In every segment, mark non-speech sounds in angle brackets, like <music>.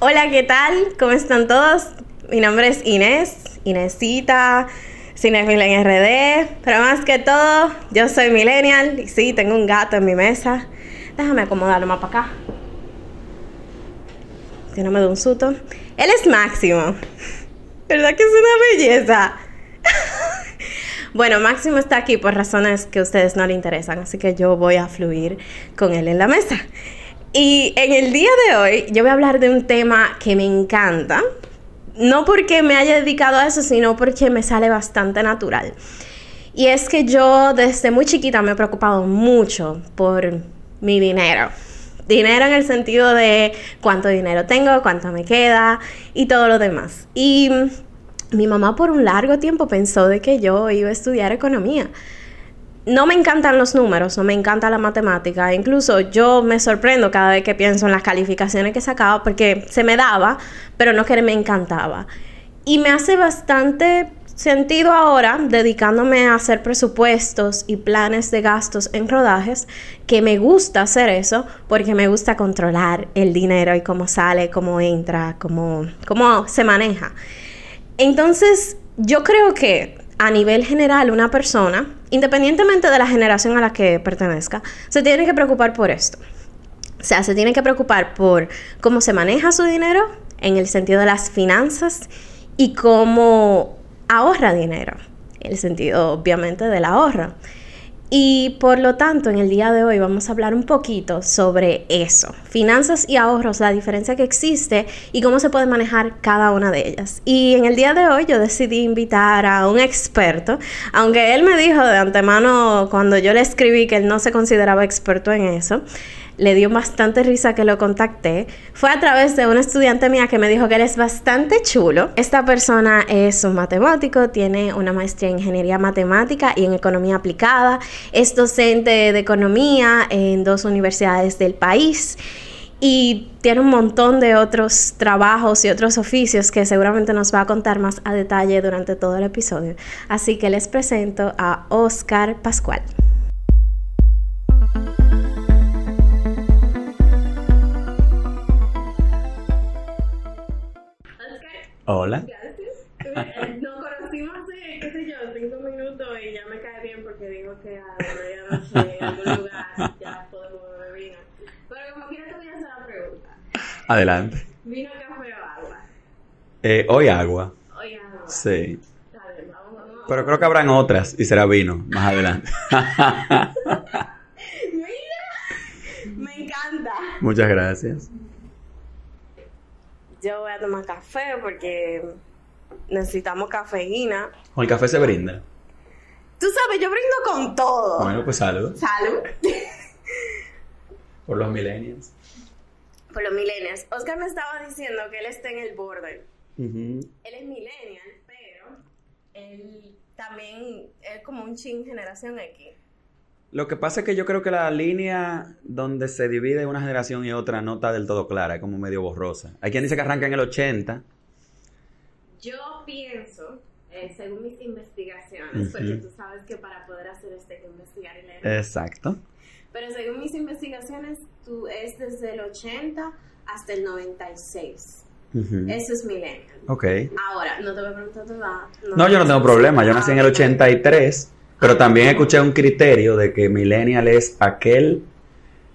Hola, ¿qué tal? ¿Cómo están todos? Mi nombre es Inés, Inésita, Cinefil en RD, pero más que todo, yo soy millennial y sí, tengo un gato en mi mesa. Déjame acomodarlo más para acá. Que no me dé un susto. Él es Máximo. ¿Verdad que es una belleza? <laughs> bueno, Máximo está aquí por razones que a ustedes no le interesan, así que yo voy a fluir con él en la mesa. Y en el día de hoy yo voy a hablar de un tema que me encanta. No porque me haya dedicado a eso, sino porque me sale bastante natural. Y es que yo desde muy chiquita me he preocupado mucho por mi dinero. Dinero en el sentido de cuánto dinero tengo, cuánto me queda y todo lo demás. Y mi mamá por un largo tiempo pensó de que yo iba a estudiar economía no me encantan los números, no me encanta la matemática. Incluso yo me sorprendo cada vez que pienso en las calificaciones que sacaba porque se me daba, pero no que me encantaba. Y me hace bastante sentido ahora, dedicándome a hacer presupuestos y planes de gastos en rodajes, que me gusta hacer eso porque me gusta controlar el dinero y cómo sale, cómo entra, cómo, cómo se maneja. Entonces, yo creo que a nivel general una persona, independientemente de la generación a la que pertenezca, se tiene que preocupar por esto. O sea, se tiene que preocupar por cómo se maneja su dinero en el sentido de las finanzas y cómo ahorra dinero, el sentido obviamente del ahorro. Y por lo tanto, en el día de hoy vamos a hablar un poquito sobre eso, finanzas y ahorros, la diferencia que existe y cómo se puede manejar cada una de ellas. Y en el día de hoy yo decidí invitar a un experto, aunque él me dijo de antemano cuando yo le escribí que él no se consideraba experto en eso le dio bastante risa que lo contacté, fue a través de una estudiante mía que me dijo que él es bastante chulo. Esta persona es un matemático, tiene una maestría en ingeniería matemática y en economía aplicada, es docente de economía en dos universidades del país y tiene un montón de otros trabajos y otros oficios que seguramente nos va a contar más a detalle durante todo el episodio. Así que les presento a Oscar Pascual. Hola. Gracias. Nos conocimos hace, qué sé yo, cinco minutos y ya me cae bien porque digo que a la medianoche en algún <laughs> lugar ya podemos beber vino. Pero como quiera te voy a hacer la pregunta. Adelante. ¿Vino, café o agua? Eh, hoy agua. Hoy agua. Sí. Dale, vamos, vamos. Pero creo que habrán otras y será vino más adelante. <laughs> Mira, me encanta. Muchas gracias. Yo voy a tomar café porque necesitamos cafeína. ¿Con el café se brinda? Tú sabes, yo brindo con todo. Bueno, pues salud. Salud. Por los millennials. Por los millennials. Oscar me estaba diciendo que él está en el borde. Ujú. Él es millennial, pero él también es como un chin generación X. Lo que pasa es que yo creo que la línea donde se divide una generación y otra no está del todo clara, es como medio borrosa. Hay quien dice que arranca en el 80. Yo pienso, eh, según mis investigaciones, porque tú sabes que para poder hacer esto hay que investigar y leer. Exacto. Pero según mis investigaciones, tú es desde el 80 hasta el 96. Ujú. Eso es millennial. Ok. Ahora, no te voy a preguntar tu edad. No, yo no tengo problema. Yo nací en el 83, pero también escuché un criterio de que millennial es aquel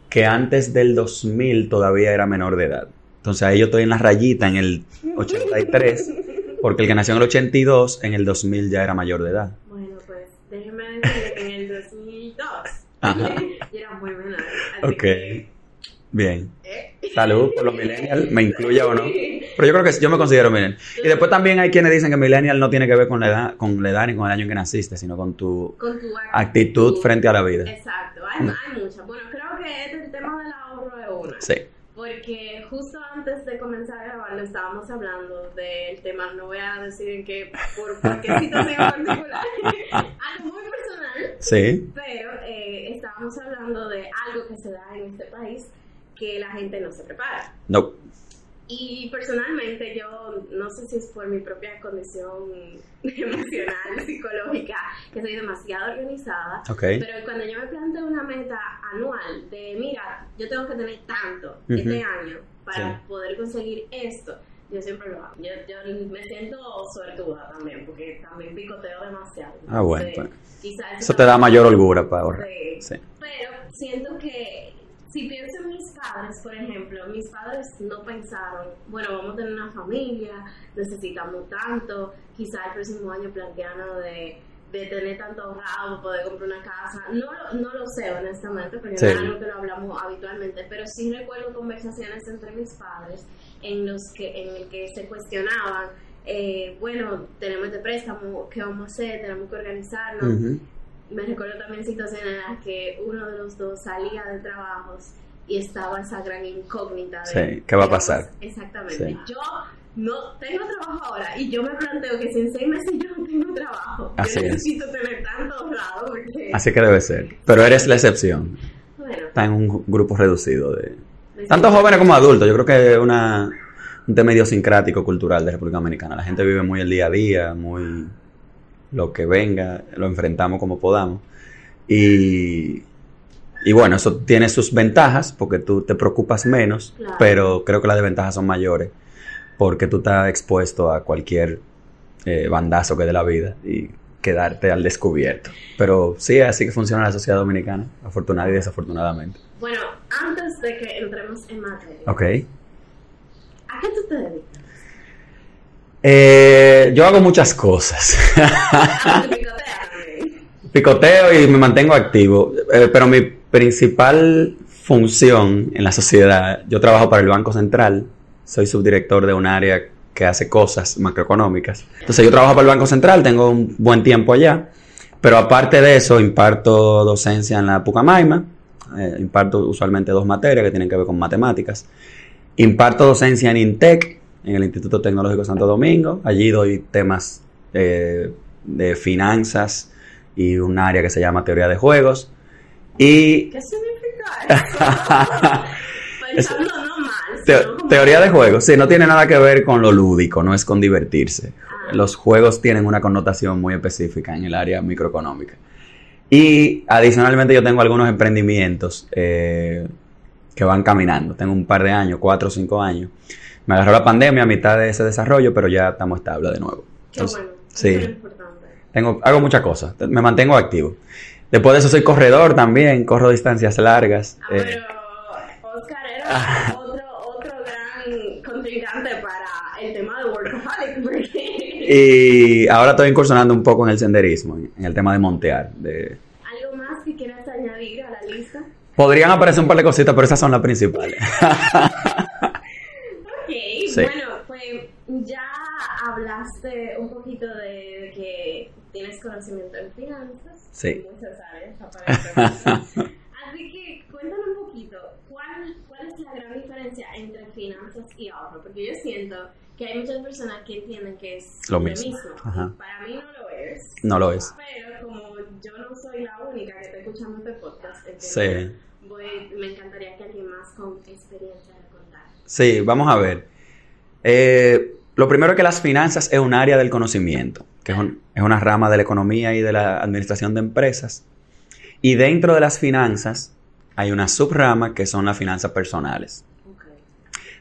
que antes del 2000 todavía era menor de edad. Entonces ahí yo estoy en la rayita en el 83, porque el que nació en el 82, en el 2000 ya era mayor de edad. Bueno, pues déjeme decirle que en el 2002 Ajá. <laughs> yo era muy menor. Así Ok. que, Bien. Salud por los millennials, me incluya o no. Pero yo creo que yo me considero millennial. Y después también hay quienes dicen que millennial no tiene que ver con la edad, con la edad ni con el año en que naciste, sino con tu Con tu actitud frente a la vida. Exacto, hay, hay muchas. Bueno, creo que este, el tema del ahorro es una. Sí. Porque justo antes de comenzar a grabarlo estábamos hablando del tema, no voy a decir en qué, por, por qué situación particular, <laughs> algo muy personal, Sí. pero eh, estábamos hablando de algo que se da en este país que la gente no se prepara. No. Y personalmente yo no sé si es por mi propia condición <laughs> emocional, <laughs> psicológica, que soy demasiado organizada, Ok. pero cuando yo me planteo una meta anual de, mira, yo tengo que tener tanto este Ujú. año para Sí. poder conseguir esto, yo siempre lo hago. Yo, yo me siento suertuda también, porque también picoteo demasiado. Ah, bueno, Entonces, pues. Eso te da mayor holgura para ahorrar. Sí. Sí. Pero siento que si pienso en mis padres, por ejemplo, mis padres no pensaron, bueno, vamos a tener una familia, necesitamos tanto, quizá el próximo año planteando de, de tener tanto ahorrado poder comprar una casa. No, lo- no lo sé, honestamente, porque Sí. no es algo que lo hablamos habitualmente, pero sí recuerdo conversaciones entre mis padres en los que en el que se cuestionaban eh, bueno, tenemos este préstamo, ¿qué vamos a hacer? Tenemos que organizarnos. Me recuerdo también situaciones en las que uno de los dos salía de trabajos y estaba esa gran incógnita de Sí, ¿qué va a pasar? Exactamente. Sí. Yo no tengo trabajo ahora y yo me planteo que si en seis meses yo no tengo trabajo, Así yo es. necesito tener tanto ahorrado porque, Así que debe ser. Pero eres la excepción. bueno, Está en un grupo reducido de... Tanto jóvenes como adultos. Yo creo que es una, un tema idiosincrático cultural de República Dominicana. La gente vive muy el día a día, muy lo que venga, lo enfrentamos como podamos. Y, y bueno, eso tiene sus ventajas porque tú te preocupas menos, Claro. pero creo que las desventajas son mayores porque tú estás expuesto a cualquier eh, bandazo que dé la vida y quedarte al descubierto. Pero sí, así que funciona la sociedad dominicana, afortunadamente y desafortunadamente. Bueno, antes de que entremos en materia, Ok. ¿a qué tú te dedicas? Eh, yo hago muchas cosas. Ah. <laughs> Picoteo y me mantengo activo. Eh, pero mi principal función en la sociedad, yo trabajo para el Banco Central. Soy subdirector de un área que hace cosas macroeconómicas. Entonces yo trabajo para el Banco Central, tengo un buen tiempo allá. Pero aparte de eso, imparto docencia en la Pucamaima. Eh, imparto usualmente dos materias que tienen que ver con matemáticas. Imparto docencia en INTEC, en el Instituto Tecnológico Santo Domingo. Allí doy temas eh, de finanzas y un área que se llama teoría de juegos. Y ¿Qué significa eso? Pensando no mal, te- teoría de juegos, sí, no tiene nada que ver con lo lúdico, no es con divertirse. Ah. Los juegos tienen una connotación muy específica en el área microeconómica. Y adicionalmente yo tengo algunos emprendimientos eh, que van caminando. Tengo un par de años, cuatro o cinco años. Me agarró la pandemia a mitad de ese desarrollo, pero ya estamos estables de nuevo. Qué Entonces, bueno, sí. es importante. Tengo, hago muchas cosas, me mantengo activo. Después de eso soy corredor también, corro distancias largas. Ah, eh, pero Oscar era otro, otro gran contrincante para el tema de Workaholic, porque <laughs> y ahora estoy incursionando un poco en el senderismo, en en el tema de montear. de- algo más que quieras añadir a la lista. Podrían aparecer un par de cositas, pero esas son las principales. <laughs> Ok, Sí. bueno, pues ya hablaste un poquito de que tienes conocimiento en finanzas. Sí. Muchas áreas. <laughs> Así que cuéntame un poquito, ¿cuál, ¿cuál es la gran diferencia entre finanzas y ahorro? Porque yo siento que hay muchas personas que entienden que es Lo mismo. Para mí no lo es. No lo es. Pero como yo no soy la única que está escuchando este podcast, entonces Sí. Voy- me encantaría que alguien más con experiencia le contara. Sí, vamos a ver. Eh, lo primero es que las finanzas es un área del conocimiento, que es, un- es una rama de la economía y de la administración de empresas. Y dentro de las finanzas hay una subrama que son las finanzas personales. Ok.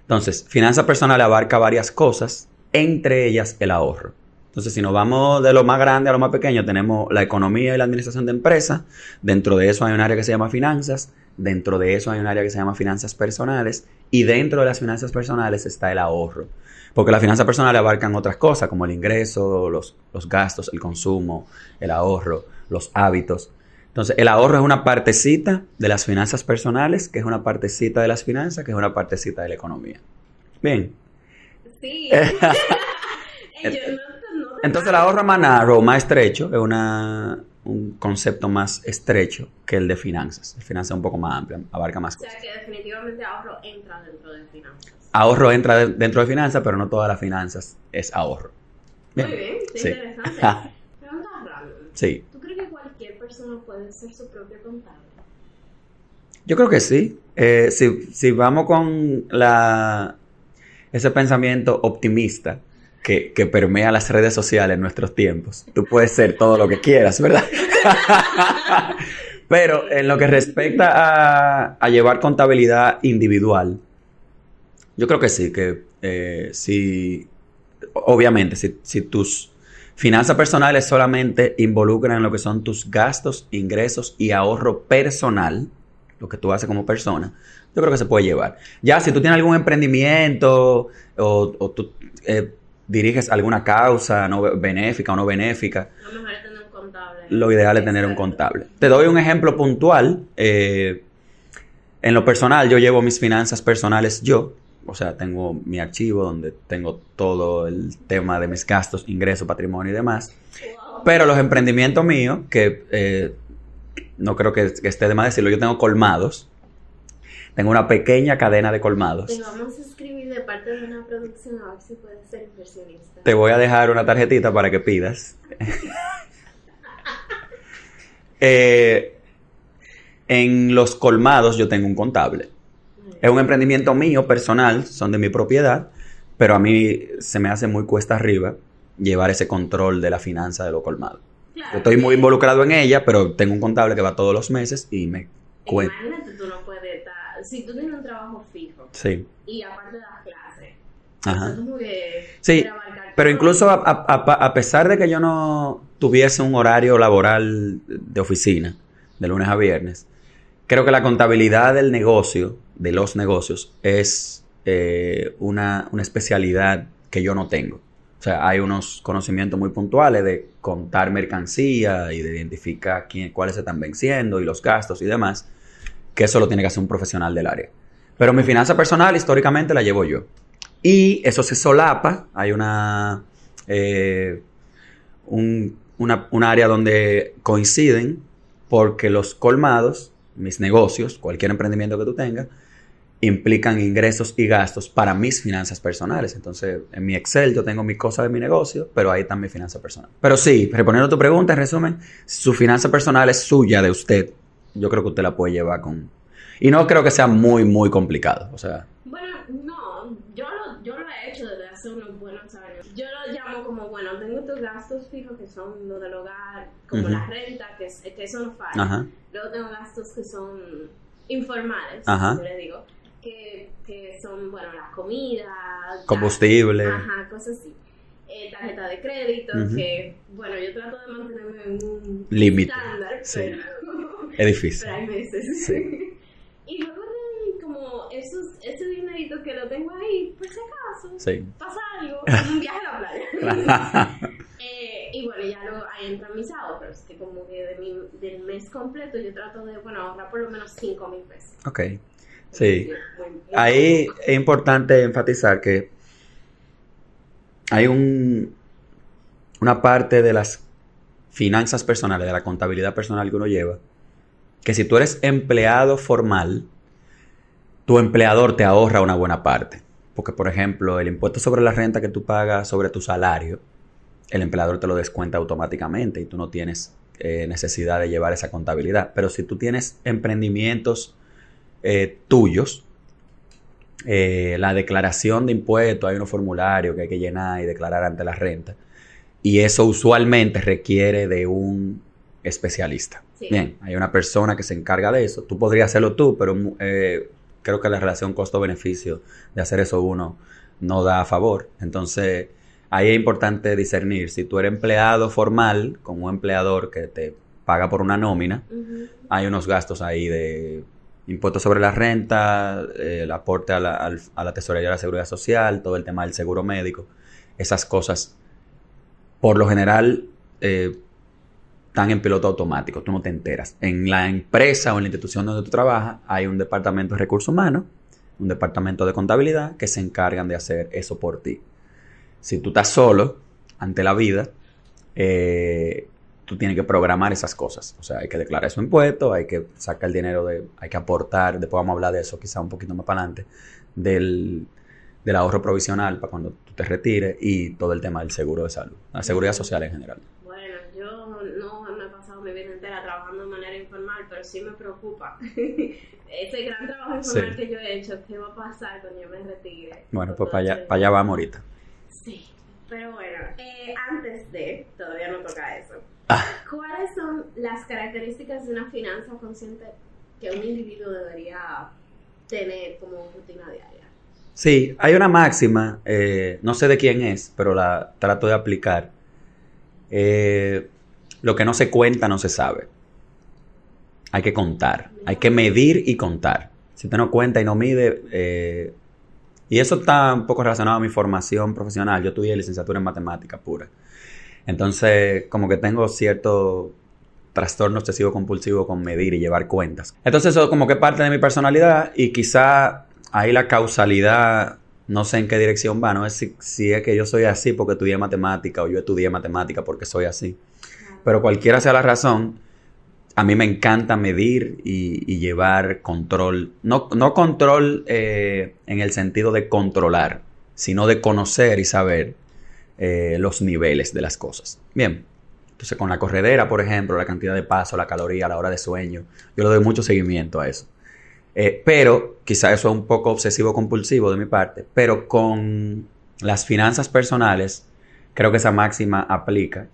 Entonces, finanzas personales abarca varias cosas, entre ellas el ahorro. Entonces, si nos vamos de lo más grande a lo más pequeño, tenemos la economía y la administración de empresas. Dentro de eso hay un área que se llama finanzas. Dentro de eso hay un área que se llama finanzas personales. Y dentro de las finanzas personales está el ahorro. Porque las finanzas personales abarcan otras cosas, como el ingreso, los, los gastos, el consumo, el ahorro, los hábitos. Entonces, el ahorro es una partecita de las finanzas personales, que es una partecita de las finanzas, que es una partecita de la economía. Bien. Sí. <laughs> Entonces el ahorro más narrow, más estrecho, es una, un concepto más estrecho que el de finanzas. El finanzas es un poco más amplio, abarca más O cosas. sea que definitivamente ahorro entra dentro de finanzas. Ahorro entra de- dentro de finanzas, pero no todas las finanzas es ahorro. Muy bien, qué Sí. interesante. <laughs> Pregunta random. Sí, ¿Tú crees que cualquier persona puede ser su propio contable? yo creo que sí. Eh, si, si vamos con la, ese pensamiento optimista que, permea las redes sociales en nuestros tiempos. Tú puedes ser todo lo que quieras, ¿verdad? <laughs> Pero en lo que respecta a, llevar contabilidad individual, yo creo que sí, que eh, si, obviamente, si, si tus finanzas personales solamente involucran lo que son tus gastos, ingresos y ahorro personal, lo que tú haces como persona, yo creo que se puede llevar. Ya, si tú tienes algún emprendimiento o, o tú eh, diriges alguna causa no benéfica o no benéfica, Lo mejor es tener un contable. lo ideal es tener un contable. Te doy un ejemplo puntual. eh, en lo personal, yo llevo mis finanzas personales yo. O sea, tengo mi archivo donde tengo todo el tema de mis gastos, ingresos, patrimonio y demás. Wow. Pero los emprendimientos míos, que eh, no creo que, que esté de más decirlo, yo tengo colmados. Tengo una pequeña cadena de colmados. Te vamos a escribir de parte de una producción a ver si puedes ser inversionista. Te voy a dejar una tarjetita para que pidas. <laughs> Eh, en los colmados yo tengo un contable. Es un emprendimiento mío, personal, son de mi propiedad, pero a mí se me hace muy cuesta arriba llevar ese control de la finanza de los colmados. Claro, Yo estoy muy involucrado en ella, pero tengo un contable que va todos los meses y me cuenta. Tú. Si tú tienes un trabajo fijo Sí, y aparte das clases, ajá. Sí, Pero incluso a, a- a- a pesar de que yo no tuviese un horario laboral de oficina, de lunes a viernes, creo que la contabilidad del negocio, de los negocios, es eh, una, una especialidad que yo no tengo. O sea, hay unos conocimientos muy puntuales de contar mercancía y de identificar quién, cuáles se están venciendo y los gastos y demás, que eso lo tiene que hacer un profesional del área. Pero mi finanza personal históricamente la llevo yo. Y eso se solapa. Hay una, eh, un, una, un área donde coinciden porque los colmados, mis negocios, cualquier emprendimiento que tú tengas, implican ingresos y gastos para mis finanzas personales. Entonces, en mi Excel yo tengo mi cosa de mi negocio, pero ahí está mi finanza personal. Pero sí, respondiendo a tu pregunta, en resumen, su finanza personal es suya, de usted. Yo creo que usted la puede llevar con... Y no creo que sea muy, muy complicado. O sea, Bueno, no, yo lo, yo lo he hecho desde hace unos buenos años. Yo lo llamo como, bueno, tengo estos gastos fijos que son lo del hogar, como Ujú. la renta, que, es- que eso no falla. ajá, Luego tengo gastos que son informales, Ajá. yo le digo, que, que son, bueno, la comida, combustible. Ajá, cosas así. Eh, tarjeta de crédito, Ujú. que, bueno, yo trato de mantenerme en un Límite, estándar, sí. pero, Es difícil. pero hay. Sí. <laughs> y luego de como esos, ese dinerito que lo tengo ahí, por si acaso, Sí. pasa algo, un viaje a la playa. <laughs> <laughs> Eh, y bueno, ya luego ahí entran mis ahorros, que como que de mi, del mes completo yo trato de, bueno, ahorrar por lo menos 5 mil pesos. ok. Sí. Ahí es importante enfatizar que hay un, una parte de las finanzas personales, de la contabilidad personal que uno lleva, que si tú eres empleado formal, tu empleador te ahorra una buena parte. Porque, por ejemplo, el impuesto sobre la renta que tú pagas sobre tu salario, el empleador te lo descuenta automáticamente y tú no tienes eh, necesidad de llevar esa contabilidad. Pero si tú tienes emprendimientos eh, tuyos, eh, la declaración de impuestos, hay unos formularios que hay que llenar y declarar ante la renta. Y eso usualmente requiere de un especialista. Sí. Bien, hay una persona que se encarga de eso. Tú podrías hacerlo tú, pero eh, creo que la relación costo-beneficio de hacer eso uno no da a favor. Entonces, ahí es importante discernir si tú eres empleado formal con un empleador que te paga por una nómina, hay unos gastos ahí de impuestos sobre la renta, el aporte a la, al- a la tesorería de la seguridad social, todo el tema del seguro médico, esas cosas, por lo general, eh, están en piloto automático, tú no te enteras. En la empresa o en la institución donde tú trabajas hay un departamento de recursos humanos, un departamento de contabilidad que se encargan de hacer eso por ti. Si tú estás solo ante la vida, eh, tú tienes que programar esas cosas. O sea, hay que declarar esos impuestos, hay que sacar el dinero de, hay que aportar, después vamos a hablar de eso quizá un poquito más para adelante, del, del ahorro provisional para cuando tú te retires y todo el tema del seguro de salud, la seguridad social en general. Bueno, yo no me he pasado mi vida entera trabajando de manera informal, pero sí me preocupa <laughs> ese gran trabajo informal que yo he hecho, ¿qué va a pasar cuando yo me retire? Bueno, pues para allá, para allá vamos ahorita. Sí, pero bueno, eh, antes de, todavía no toca eso. Ah. ¿Cuáles son las características de una finanza consciente que un individuo debería tener como rutina diaria? Sí, hay una máxima, eh, no sé de quién es, pero la trato de aplicar. Eh, lo que no se cuenta no se sabe. Hay que contar, hay que medir y contar. Si usted no cuenta y no mide, eh, y eso está un poco relacionado a mi formación profesional. Yo tuve licenciatura en matemática pura. Entonces, como que tengo cierto trastorno obsesivo compulsivo con medir y llevar cuentas. Entonces, eso como que parte de mi personalidad y quizá ahí la causalidad, no sé en qué dirección va, no es si, si es que yo soy así porque estudié matemática o yo estudié matemática porque soy así. Pero cualquiera sea la razón, a mí me encanta medir y, llevar control. No, no control eh, en el sentido de controlar, sino de conocer y saber eh, los niveles de las cosas. Bien. Entonces, con la corredera, por ejemplo, la cantidad de paso, la caloría, la hora de sueño, yo le doy mucho seguimiento a eso. Eh, pero, quizá eso es un poco obsesivo compulsivo de mi parte, pero con las finanzas personales, creo que esa máxima aplica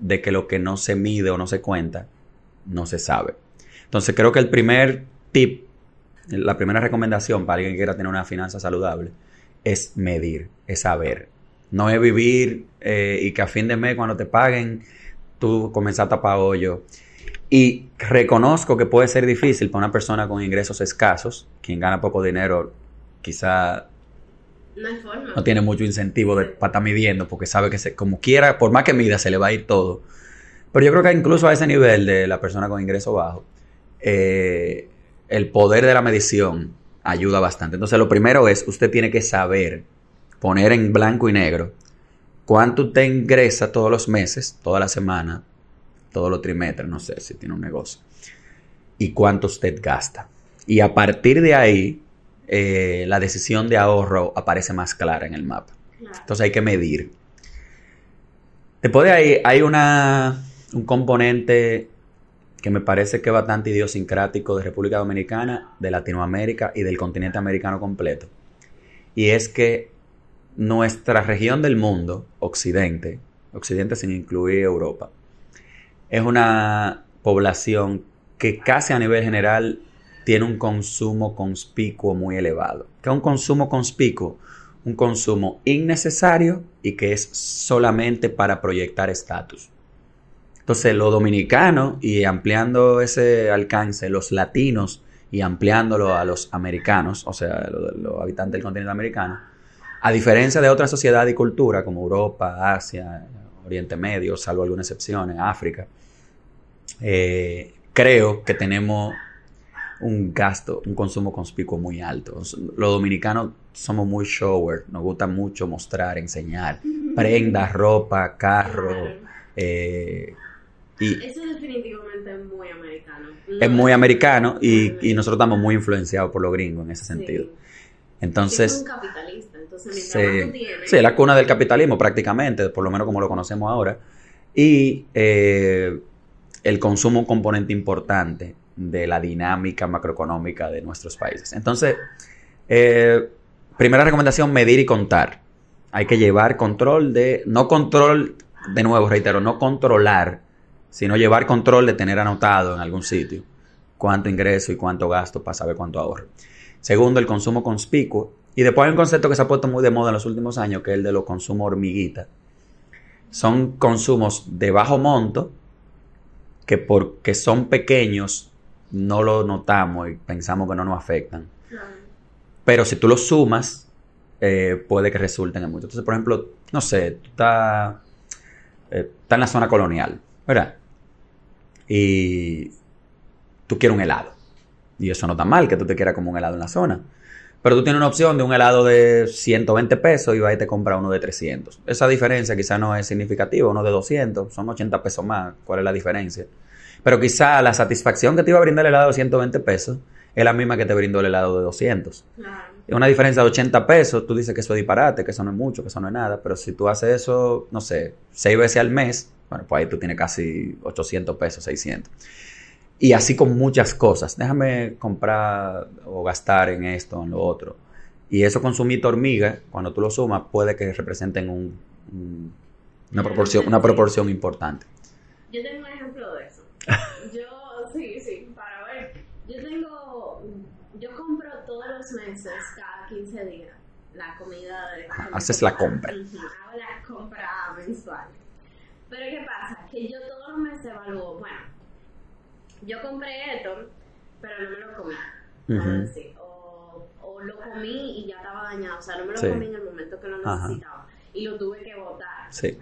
de que lo que no se mide o no se cuenta, no se sabe. Entonces creo que el primer tip, la primera recomendación para alguien que quiera tener una finanza saludable es medir, es saber. No es vivir eh, y que a fin de mes cuando te paguen tú comenzar a tapar hoyo. Y reconozco que puede ser difícil para una persona con ingresos escasos, quien gana poco dinero, quizá no, tiene mucho incentivo de, para estar midiendo, porque sabe que se, como quiera, por más que mida, se le va a ir todo. Pero yo creo que incluso a ese nivel de la persona con ingreso bajo, eh, el poder de la medición ayuda bastante. Entonces, lo primero es, usted tiene que saber poner en blanco y negro cuánto usted ingresa todos los meses, toda la semana, todos los trimestres, no sé si tiene un negocio, y cuánto usted gasta. Y a partir de ahí, eh, la decisión de ahorro aparece más clara en el mapa. Entonces hay que medir. Después de ahí hay una un componente que me parece que es bastante idiosincrático de República Dominicana, de Latinoamérica y del continente americano completo. Y es que nuestra región del mundo, Occidente, Occidente sin incluir Europa, es una población que casi a nivel general tiene un consumo conspicuo muy elevado. ¿Qué es un consumo conspicuo? Un consumo innecesario y que es solamente para proyectar estatus. Entonces, los dominicanos y ampliando ese alcance, los latinos y ampliándolo a los americanos, o sea, los, habitantes del continente americano, a diferencia de otras sociedades y culturas como Europa, Asia, Oriente Medio, salvo algunas excepciones, África, eh, creo que tenemos un gasto, un consumo conspicuo muy alto. Los dominicanos somos muy shower, nos gusta mucho mostrar, enseñar, prendas, ropa, carro, eh, eso definitivamente es muy americano. es muy americano y, nosotros estamos muy influenciados por los gringos en ese sentido. Entonces... Es un capitalista, entonces sí, sí, la cuna del capitalismo prácticamente, por lo menos como lo conocemos ahora. Y eh, el consumo un componente importante de la dinámica macroeconómica de nuestros países. Entonces, eh, primera recomendación, medir y contar. Hay que llevar control de, no control, de nuevo reitero, no controlar sino llevar control de tener anotado en algún sitio cuánto ingreso y cuánto gasto para saber cuánto ahorro. Segundo, el consumo conspicuo. Y después hay un concepto que se ha puesto muy de moda en los últimos años, que es el de los consumos hormiguita. Son consumos de bajo monto que porque son pequeños no lo notamos y pensamos que no nos afectan. Pero si tú los sumas, eh, puede que resulten en mucho. Entonces, por ejemplo, no sé, tú estás, eh, está en la zona colonial, ¿verdad? Y tú quieres un helado. Y eso no está mal que tú te quieras como un helado en la zona. Pero tú tienes una opción de un helado de 120 pesos y vas y te compras uno de 300. Esa diferencia quizá no es significativa, uno de 200, son 80 pesos más. ¿Cuál es la diferencia? Pero quizá la satisfacción que te iba a brindar el helado de 120 pesos es la misma que te brindó el helado de 200. Claro. Una diferencia de 80 pesos, tú dices que eso es disparate, que eso no es mucho, que eso no es nada. Pero si tú haces eso, no sé, seis veces al mes, bueno, pues ahí tú tienes casi 800 pesos, 600. Y así con muchas cosas. Déjame comprar o gastar en esto, en lo otro. Y eso consumito hormiga, cuando tú lo sumas, puede que representen un, un- una, proporción, una proporción importante. Yo tengo un ejemplo de eso. <laughs> Yo, sí, sí, para ver. Yo tengo, yo compro todos los meses, cada 15 días, la comida de... Haces la compra. Hago la compra mensual. Pero ¿qué pasa? Que yo todos los meses evalúo, bueno, yo compré esto, pero no me lo comí. decir, O, o lo comí y ya estaba dañado, o sea, no me lo Sí. comí en el momento que lo Ajá. necesitaba. Y lo tuve que botar. Sí.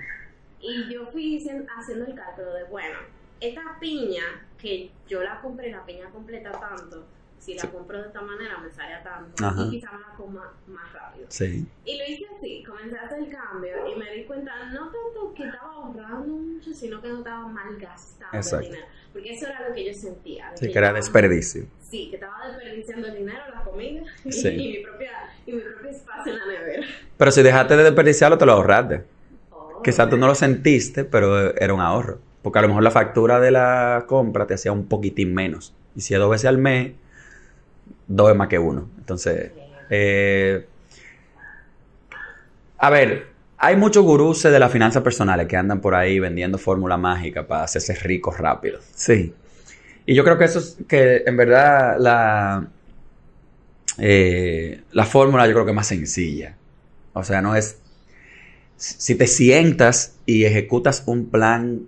Y yo fui haciendo el cálculo de, bueno, esta piña que yo la compré, la piña completa tanto, si la Sí. compro de esta manera me sale a tanto Ajá. y quizá me la coma más rápido. Sí. Y lo hice así, comencé a hacer el cambio y me di cuenta no tanto que estaba ahorrando mucho, sino que no estaba malgastando Exacto. el dinero. Porque eso era lo que yo sentía. Sí, que era estaba- desperdicio. Sí, que estaba desperdiciando el dinero, la comida <laughs> y, mi, propia, y mi propio espacio en la nevera. Pero si dejaste de desperdiciarlo, te lo ahorraste. Oh. Quizás tú no lo sentiste, pero era un ahorro. Porque a lo mejor la factura de la compra te hacía un poquitín menos. Y si es dos veces al mes, dos es más que uno. Entonces, eh, a ver, hay muchos gurús de las finanzas personales que andan por ahí vendiendo fórmula mágica para hacerse ricos rápido. Sí. Y yo creo que eso es que en verdad la, eh, la fórmula yo creo que es más sencilla. O sea, no es si te sientas y ejecutas un plan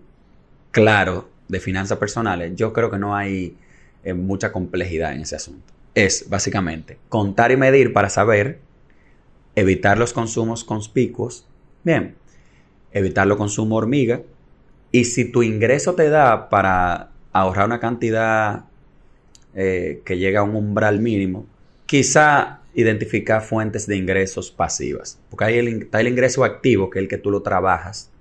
claro de finanzas personales, yo creo que no hay eh, mucha complejidad en ese asunto. Es básicamente contar y medir para saber, evitar los consumos conspicuos, bien, evitar los consumos hormiga, y si tu ingreso te da para ahorrar una cantidad eh, que llega a un umbral mínimo, quizá identificar fuentes de ingresos pasivas. Porque hay está el ingreso activo, que es el que tú lo trabajas,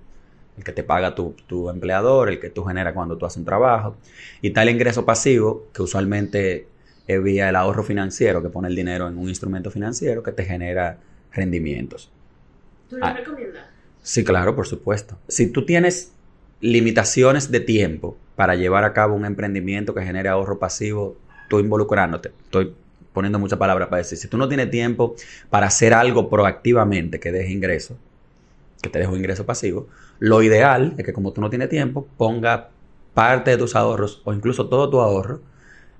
el que te paga tu, tu empleador, el que tú generas cuando tú haces un trabajo. Y el ingreso pasivo, que usualmente es vía el ahorro financiero, que pone el dinero en un instrumento financiero que te genera rendimientos. ¿Tú lo Ah. recomiendas? Sí, claro, por supuesto. Si tú tienes limitaciones de tiempo para llevar a cabo un emprendimiento que genere ahorro pasivo, tú involucrándote, estoy poniendo muchas palabras para decir, si tú no tienes tiempo para hacer algo proactivamente que deje ingreso, que te deje un ingreso pasivo, lo ideal es que como tú no tienes tiempo, ponga parte de tus ahorros o incluso todo tu ahorro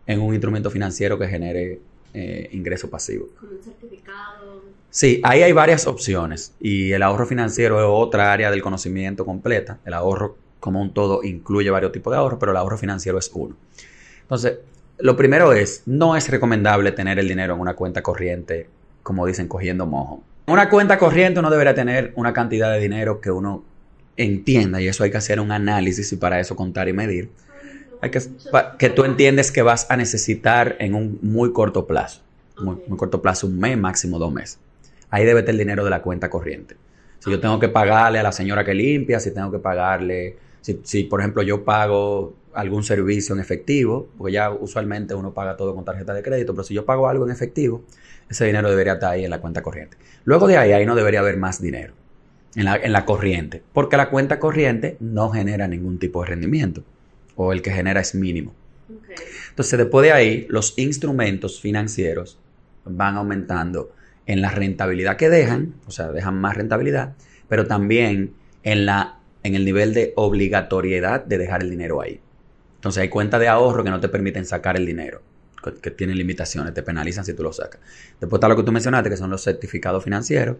en un instrumento financiero que genere eh, ingreso pasivo. Como un certificado. Sí, ahí hay varias opciones y el ahorro financiero es otra área del conocimiento completa. El ahorro como un todo incluye varios tipos de ahorro, pero el ahorro financiero es uno. Entonces, lo primero es, no es recomendable tener el dinero en una cuenta corriente, como dicen, cogiendo mojo. En una cuenta corriente uno debería tener una cantidad de dinero que uno entienda y eso hay que hacer un análisis y para eso contar y medir. Hay que, que tú entiendes que vas a necesitar en un muy corto plazo. Muy corto plazo, un mes, máximo dos meses. Ahí debe estar el dinero de la cuenta corriente. Si yo tengo que pagarle a la señora que limpia, si tengo que pagarle, si, si, por ejemplo yo pago algún servicio en efectivo, porque ya usualmente uno paga todo con tarjeta de crédito, pero si yo pago algo en efectivo, ese dinero debería estar ahí en la cuenta corriente. Luego de ahí, ahí no debería haber más dinero en la, en la corriente, porque la cuenta corriente no genera ningún tipo de rendimiento, o el que genera es mínimo. Entonces, después de ahí, los instrumentos financieros van aumentando en la rentabilidad que dejan, o sea, dejan más rentabilidad, pero también en, la, en el nivel de obligatoriedad de dejar el dinero ahí. Entonces, hay cuentas de ahorro que no te permiten sacar el dinero, que, que tienen limitaciones, te penalizan si tú lo sacas. Después está lo que tú mencionaste, que son los certificados financieros,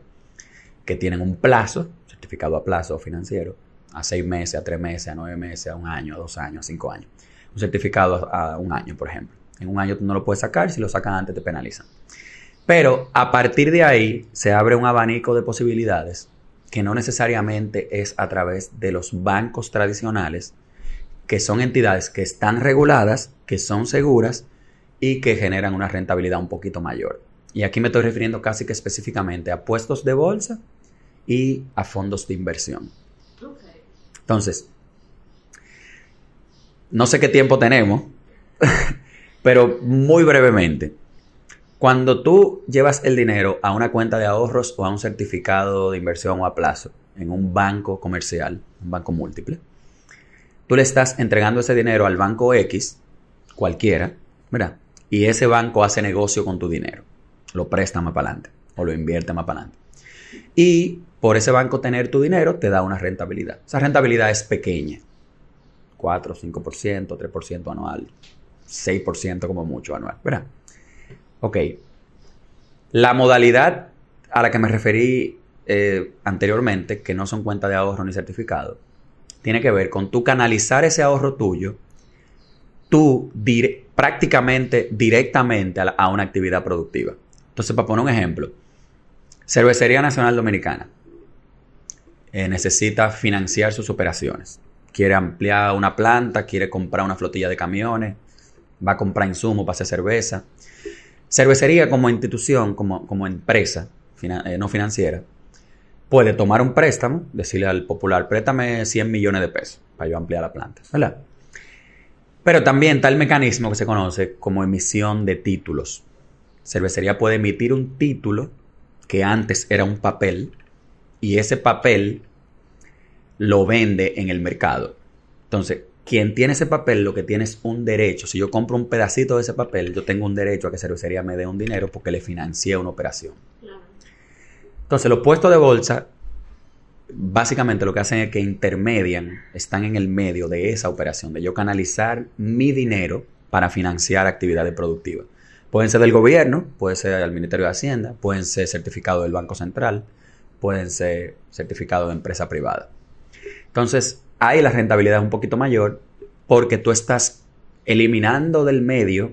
que tienen un plazo, certificado a plazo financiero, a seis meses, a tres meses, a nueve meses, a un año, a dos años, a cinco años un certificado a, un año, por ejemplo. En un año tú no lo puedes sacar, si lo sacas antes te penalizan. Pero a partir de ahí se abre un abanico de posibilidades que no necesariamente es a través de los bancos tradicionales, que son entidades que están reguladas, que son seguras y que generan una rentabilidad un poquito mayor. Y aquí me estoy refiriendo casi que específicamente a puestos de bolsa y a fondos de inversión. Entonces, no sé qué tiempo tenemos, <laughs> pero muy brevemente. Cuando tú llevas el dinero a una cuenta de ahorros o a un certificado de inversión o a plazo en un banco comercial, un banco múltiple, tú le estás entregando ese dinero al banco X cualquiera, ¿verdad? Y ese banco hace negocio con tu dinero, lo presta más para adelante o lo invierte más para adelante. Y por ese banco tener tu dinero te da una rentabilidad. Esa rentabilidad es pequeña, 4, 5%, 3% anual, 6% como mucho anual, ¿verdad? Ok. La modalidad a la que me referí eh, anteriormente, que no son cuentas de ahorro ni certificado, tiene que ver con tú canalizar ese ahorro tuyo, tú prácticamente directamente a, una actividad productiva. Entonces, para poner un ejemplo, Cervecería Nacional Dominicana eh, necesita financiar sus operaciones. Quiere ampliar una planta, quiere comprar una flotilla de camiones, va a comprar insumos para hacer cerveza. Cervecería como institución, como, como empresa eh, no financiera, puede tomar un préstamo, decirle al popular, préstame 100 millones de pesos para yo ampliar la planta, ¿verdad? Pero también está el mecanismo que se conoce como emisión de títulos. Cervecería puede emitir un título que antes era un papel y ese papel lo vende en el mercado. Entonces, quien tiene ese papel lo que tiene es un derecho. Si yo compro un pedacito de ese papel, yo tengo un derecho a que cervecería me dé un dinero porque le financié una operación. Entonces, los puestos de bolsa, básicamente lo que hacen es que intermedian, están en el medio de esa operación, de yo canalizar mi dinero para financiar actividades productivas. Pueden ser del gobierno, puede ser del Ministerio de Hacienda, pueden ser certificados del Banco Central, pueden ser certificados de empresa privada. Entonces, ahí la rentabilidad es un poquito mayor porque tú estás eliminando del medio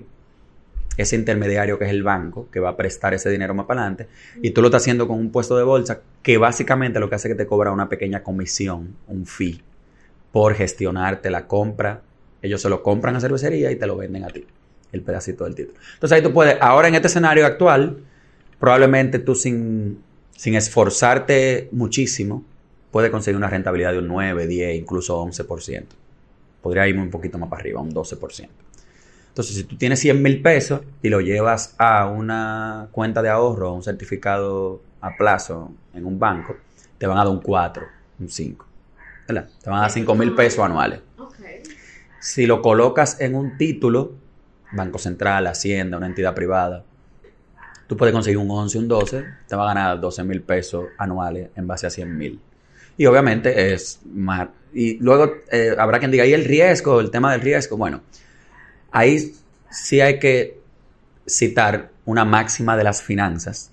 ese intermediario que es el banco, que va a prestar ese dinero más para adelante, y tú lo estás haciendo con un puesto de bolsa que básicamente lo que hace es que te cobra una pequeña comisión, un fee, por gestionarte la compra. Ellos se lo compran a cervecería y te lo venden a ti, el pedacito del título. Entonces ahí tú puedes, ahora en este escenario actual, probablemente tú sin, sin esforzarte muchísimo, puedes conseguir una rentabilidad de un 9, 10, incluso 11%. Podría irme un poquito más para arriba, un 12%. Entonces, si tú tienes 100 mil pesos y lo llevas a una cuenta de ahorro, un certificado a plazo en un banco, te van a dar un 4, un 5. ¿verdad? Te van a dar 5 mil pesos anuales. Si lo colocas en un título, Banco Central, Hacienda, una entidad privada, tú puedes conseguir un 11, un 12, te va a ganar 12 mil pesos anuales en base a 100 mil. Y obviamente es más... Y luego eh, habrá quien diga, ¿y el riesgo? El tema del riesgo. Bueno, Ahí sí hay que citar una máxima de las finanzas,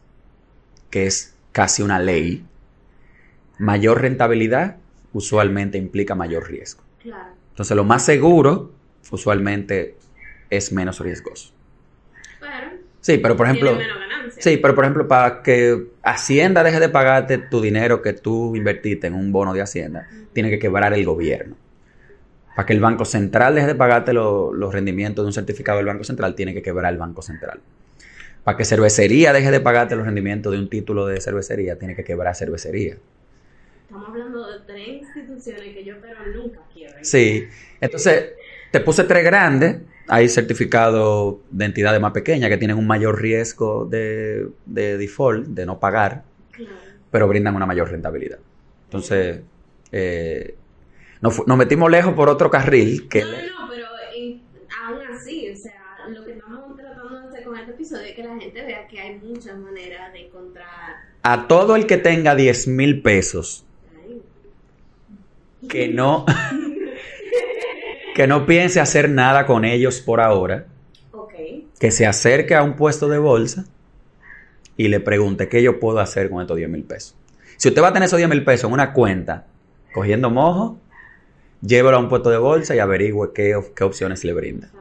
que es casi una ley. Mayor rentabilidad usualmente implica mayor riesgo. Entonces lo más seguro usualmente es menos riesgoso. sí, pero por ejemplo, sí, pero por ejemplo para que Hacienda deje de pagarte tu dinero que tú invertiste en un bono de Hacienda, tiene que quebrar el gobierno. Para que el Banco Central deje de pagarte los rendimientos de un certificado del Banco Central, tiene que quebrar el Banco Central. Para que cervecería deje de pagarte los rendimientos de un título de cervecería, tiene que quebrar cervecería. Estamos hablando de tres instituciones que yo pero nunca quiero. Sí. Entonces, te puse tres grandes. Hay certificados de entidades más pequeñas que tienen un mayor riesgo de, default, de no pagar, pero brindan una mayor rentabilidad. Entonces, eh, nos, metimos lejos por otro carril. Que no, no, no, pero eh, aún así, o sea, lo que estamos tratando de hacer con este episodio es que la gente vea que hay muchas maneras de encontrar. A todo el que tenga 10 mil pesos, que no, <laughs> que no piense hacer nada con ellos por ahora, que se acerque a un puesto de bolsa y le pregunte qué yo puedo hacer con estos 10 mil pesos. Si usted va a tener esos 10 mil pesos en una cuenta, cogiendo mojo, llévalo a un puesto de bolsa y averigüe qué, qué opciones le brinda.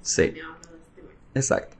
Sí. Exacto.